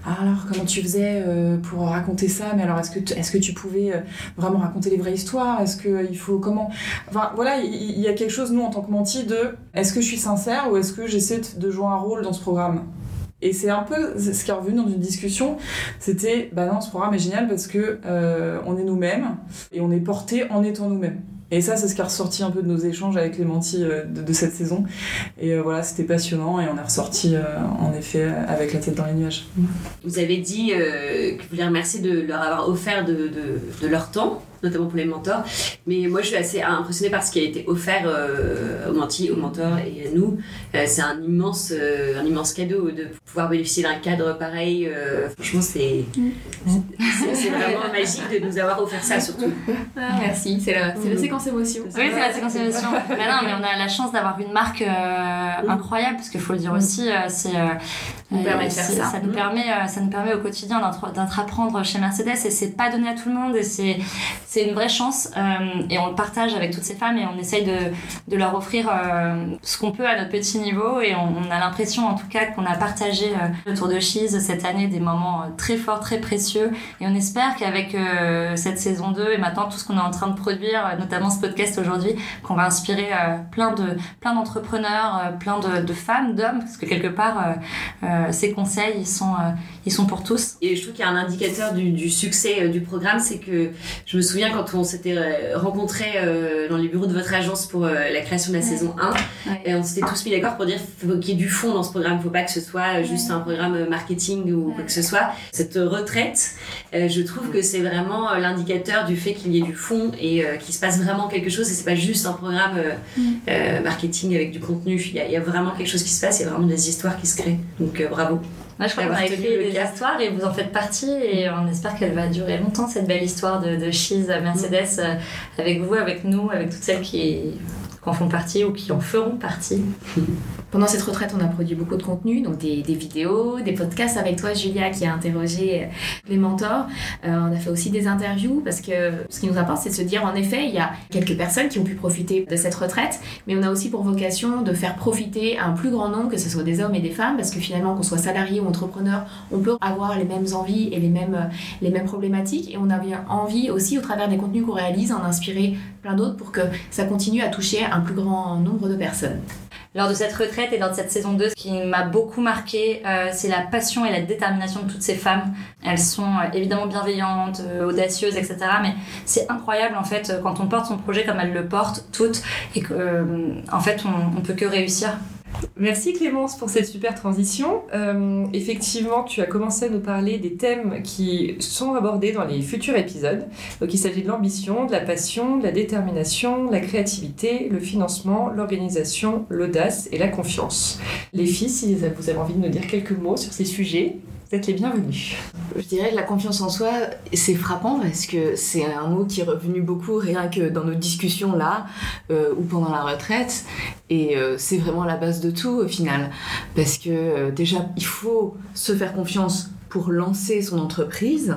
ah, alors, comment tu faisais pour raconter ça? Mais alors, est-ce que, tu- est-ce que tu pouvais vraiment raconter les vraies histoires? Est-ce qu'il faut. Comment? Enfin, voilà, il il y, a quelque chose, nous, en tant que menti, de est-ce que je suis sincère ou est-ce que j'essaie de jouer un rôle dans ce programme? Et c'est un peu ce qui est revenu dans une discussion, c'était bah non, ce programme est génial parce que euh, on est nous-mêmes et on est porté en étant nous-mêmes. Et ça, c'est ce qui est ressorti un peu de nos échanges avec les mentis euh, de, cette saison. Et euh, voilà, c'était passionnant et on est ressorti en effet avec la tête dans les nuages. Vous avez dit que vous les remerciez de leur avoir offert de leur temps, notamment pour les mentors. Mais moi, je suis assez impressionnée par ce qui a été offert euh, aux mentis, aux mentors et à nous. Euh, c'est un immense, euh, un immense cadeau de pouvoir bénéficier d'un cadre pareil. euh, franchement, c'est c'est- c'est vraiment magique de nous avoir offert ça, surtout. Ah, merci, c'est la, c'est la séquence émotion. Oui, c'est la séquence émission. mais non, mais on a la chance d'avoir une marque euh, incroyable, parce qu'il faut le dire aussi, euh, c'est. Nous permet de faire c'est- ça. nous permet, euh, ça nous permet au quotidien d'entre- d'entreprendre chez Mercedes, et c'est pas donné à tout le monde, et c'est c'est une vraie chance, euh, et on le partage avec toutes ces femmes, et on essaye de, de leur offrir euh, ce qu'on peut à notre petit niveau, et on, on a l'impression en tout cas qu'on a partagé euh, autour de Cheese cette année des moments très forts, très précieux, et on espère qu'avec cette saison 2 et maintenant tout ce qu'on est en train de produire, notamment ce podcast aujourd'hui, qu'on va inspirer plein de plein d'entrepreneurs, plein de, de femmes, d'hommes, parce que quelque part euh, ces conseils ils sont euh, ils sont pour tous. Et je trouve qu'il y a un indicateur du, du succès euh, du programme, c'est que je me souviens quand on s'était euh, rencontrés euh, dans les bureaux de votre agence pour euh, la création de la saison 1, Ouais. et on s'était tous mis d'accord pour dire faut qu'il y ait du fond dans ce programme, faut pas que ce soit euh, juste un programme euh, marketing ou quoi que ce soit. Cette retraite, euh, je trouve que c'est vraiment euh, l'indicateur du fait qu'il y ait du fond et euh, qu'il se passe vraiment quelque chose et c'est pas juste un programme euh, euh, marketing avec du contenu. Il y, a, il y a vraiment quelque chose qui se passe, il y a vraiment des histoires qui se créent. Donc euh, bravo. Moi, je crois qu'on a écrit des cap. histoires et vous en faites partie et on espère qu'elle va durer longtemps cette belle histoire de, de Cheese Mercedes euh, avec vous, avec nous, avec toutes celles qui, qui en font partie ou qui en feront partie. <laughs> Pendant cette retraite, on a produit beaucoup de contenu, donc des, vidéos, des podcasts avec toi, Julia, qui a interrogé euh, les mentors. Euh, on a fait aussi des interviews parce que ce qui nous importe, c'est de se dire, en effet, il y a quelques personnes qui ont pu profiter de cette retraite, mais on a aussi pour vocation de faire profiter un plus grand nombre, que ce soit des hommes et des femmes, parce que finalement, qu'on soit salarié ou entrepreneur, on peut avoir les mêmes envies et les mêmes, les mêmes problématiques. Et on avait envie aussi, au travers des contenus qu'on réalise, en inspirer plein d'autres pour que ça continue à toucher un plus grand nombre de personnes. Lors de cette retraite et lors de cette saison 2, ce qui m'a beaucoup marqué, euh, c'est la passion et la détermination de toutes ces femmes. Elles sont euh, évidemment bienveillantes, euh, audacieuses, etc. Mais c'est incroyable en fait euh, quand on porte son projet comme elles le portent toutes et que euh, en fait on, on peut que réussir. Merci Clémence pour cette super transition. Euh, effectivement, tu as commencé à nous parler des thèmes qui sont abordés dans les futurs épisodes. Donc il s'agit de l'ambition, de la passion, de la détermination, de la créativité, le financement, l'organisation, l'audace et la confiance. Les filles, si vous avez envie de nous dire quelques mots sur ces sujets, les bienvenues. Je dirais que la confiance en soi, c'est frappant parce que c'est un mot qui est revenu beaucoup rien que dans nos discussions là euh, ou pendant la retraite. Et euh, c'est vraiment la base de tout au final. Parce que euh, déjà, il faut se faire confiance pour lancer son entreprise.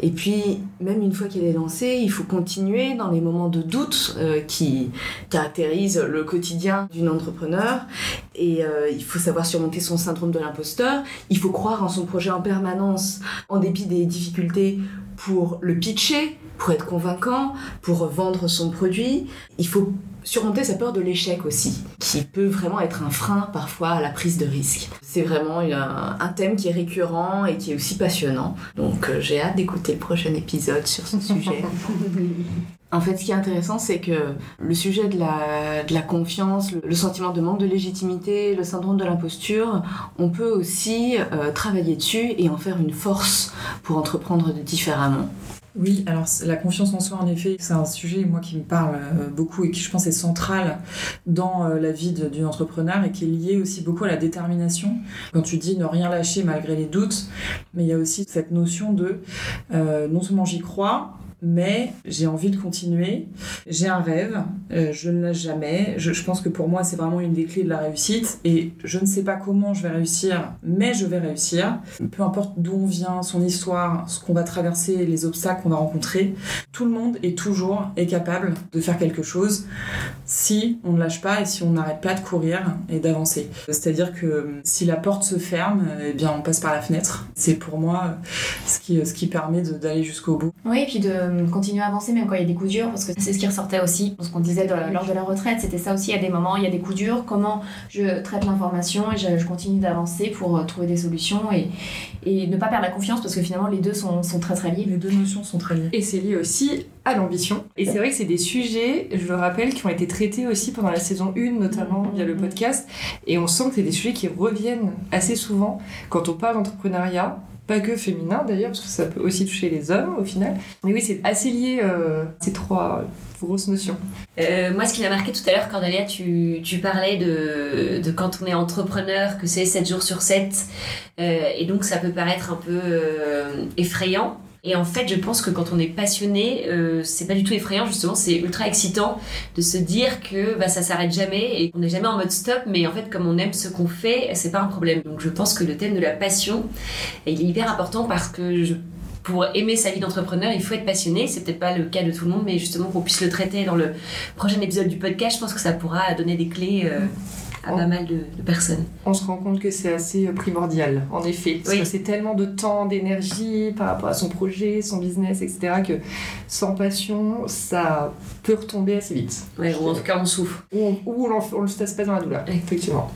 Et puis, même une fois qu'elle est lancée, il faut continuer dans les moments de doute euh, qui caractérisent le quotidien d'une entrepreneur. Et euh, il faut savoir surmonter son syndrome de l'imposteur. Il faut croire en son projet en permanence, en dépit des difficultés, pour le pitcher, pour être convaincant, pour vendre son produit. Il faut surmonter sa peur de l'échec aussi, qui peut vraiment être un frein parfois à la prise de risque. C'est vraiment un, thème qui est récurrent et qui est aussi passionnant. Donc euh, j'ai hâte d'écouter le prochain épisode sur ce sujet. <laughs> En fait, ce qui est intéressant, c'est que le sujet de la, confiance, le, sentiment de manque de légitimité, le syndrome de l'imposture, on peut aussi euh, travailler dessus et en faire une force pour entreprendre différemment. Oui, alors la confiance en soi, en effet, c'est un sujet, moi, qui me parle euh, beaucoup et qui, je pense, est central dans euh, la vie d'une entrepreneur et qui est lié aussi beaucoup à la détermination. Quand tu dis ne rien lâcher malgré les doutes, mais il y a aussi cette notion de non seulement j'y crois, mais j'ai envie de continuer, j'ai un rêve, euh, je ne lâche jamais. Je, pense que pour moi, c'est vraiment une des clés de la réussite et je ne sais pas comment je vais réussir, mais je vais réussir. Peu importe d'où on vient, son histoire, ce qu'on va traverser, les obstacles qu'on va rencontrer, tout le monde est toujours capable de faire quelque chose si on ne lâche pas et si on n'arrête pas de courir et d'avancer. C'est-à-dire que euh, si la porte se ferme, eh bien on passe par la fenêtre. C'est pour moi ce qui, ce qui permet de- d'aller jusqu'au bout. Oui, et puis de euh, continuer à avancer même quand il y a des coups durs, parce que c'est ce qui ressortait aussi, ce qu'on disait de- lors de la retraite, c'était ça aussi, il y a des moments, il y a des coups durs, comment je traite l'information et je, je continue d'avancer pour euh, trouver des solutions et, et ne pas perdre la confiance, parce que finalement les deux sont, sont très très liés. Les deux notions sont très liées. Et c'est lié aussi à l'ambition. Et c'est vrai que c'est des sujets, je le rappelle, qui ont été traités aussi pendant la saison 1, notamment via le podcast. Et on sent que c'est des sujets qui reviennent assez souvent quand on parle d'entrepreneuriat. Pas que féminin d'ailleurs, parce que ça peut aussi toucher les hommes au final. Mais oui, c'est assez lié, euh, ces trois grosses notions. Euh, moi, ce qui m'a marqué tout à l'heure, Cordelia, tu, tu parlais de, de quand on est entrepreneur, que c'est 7 jours sur 7, euh, et donc ça peut paraître un peu effrayant. Et en fait, je pense que quand on est passionné, euh, c'est pas du tout effrayant, justement, c'est ultra excitant de se dire que bah, ça s'arrête jamais et qu'on n'est jamais en mode stop, mais en fait, comme on aime ce qu'on fait, c'est pas un problème. Donc je pense que le thème de la passion, il est hyper important parce que pour aimer sa vie d'entrepreneur, il faut être passionné. C'est peut-être pas le cas de tout le monde, mais justement qu'on puisse le traiter dans le prochain épisode du podcast, je pense que ça pourra donner des clés euh, à pas mal de, de personnes. On se rend compte que c'est assez euh, primordial, en effet. Parce Oui. que c'est tellement de temps, d'énergie par rapport à son projet, son business, etc., que sans passion, ça peut retomber assez vite. Ouais, ou en tout cas, on souffre. Ou on, ou on, on se tasse pas dans la douleur, effectivement.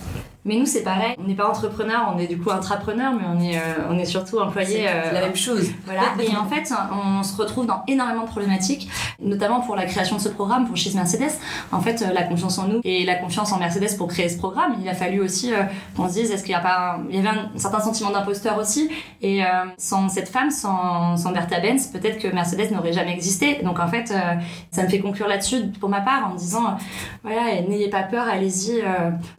Mais nous, c'est pareil. On n'est pas entrepreneur, on est du coup intrapreneur, mais on est, euh, on est surtout employé. C'est euh, la même chose. Voilà, <laughs> et en fait, on se retrouve dans énormément de problématiques, notamment pour la création de ce programme, pour She's Mercedes. En fait, euh, la confiance en nous et la confiance en Mercedes pour créer ce programme, il a fallu aussi euh, qu'on se dise, est-ce qu'il y a pas un- Il y avait un, certain sentiment d'imposteur aussi, et sans cette femme, sans, sans Bertha Benz, peut-être que Mercedes n'aurait jamais existé. Donc en fait, ça me fait conclure là-dessus pour ma part en me disant, voilà, n'ayez pas peur, allez-y,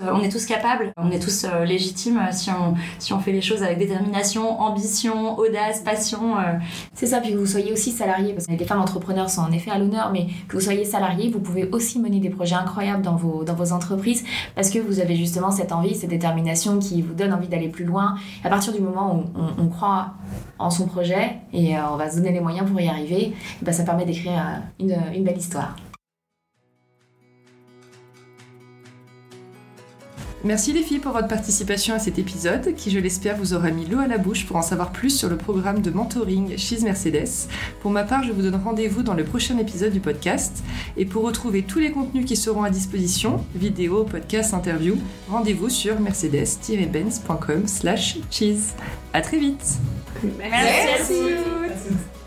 on est tous capables, on est tous euh, légitimes euh, si on, si on fait les choses avec détermination, ambition, audace, passion. euh, C'est ça, puis que vous soyez aussi salarié, parce que les femmes entrepreneurs sont en effet à l'honneur, mais que vous soyez salarié, vous pouvez aussi mener des projets incroyables dans vos, dans vos entreprises, parce que vous avez justement cette envie, cette détermination qui vous donne envie d'aller plus loin. À partir du moment où on, croit en son projet et on va se donner les moyens pour y arriver, ben, ça permet d'écrire une belle histoire. Merci les filles pour votre participation à cet épisode qui, je l'espère, vous aura mis l'eau à la bouche pour en savoir plus sur le programme de mentoring She's Mercedes. Pour ma part, je vous donne rendez-vous dans le prochain épisode du podcast. Et pour retrouver tous les contenus qui seront à disposition, vidéos, podcasts, interviews, rendez-vous sur mercedes-benz.com slash cheese. À très vite Merci à vous.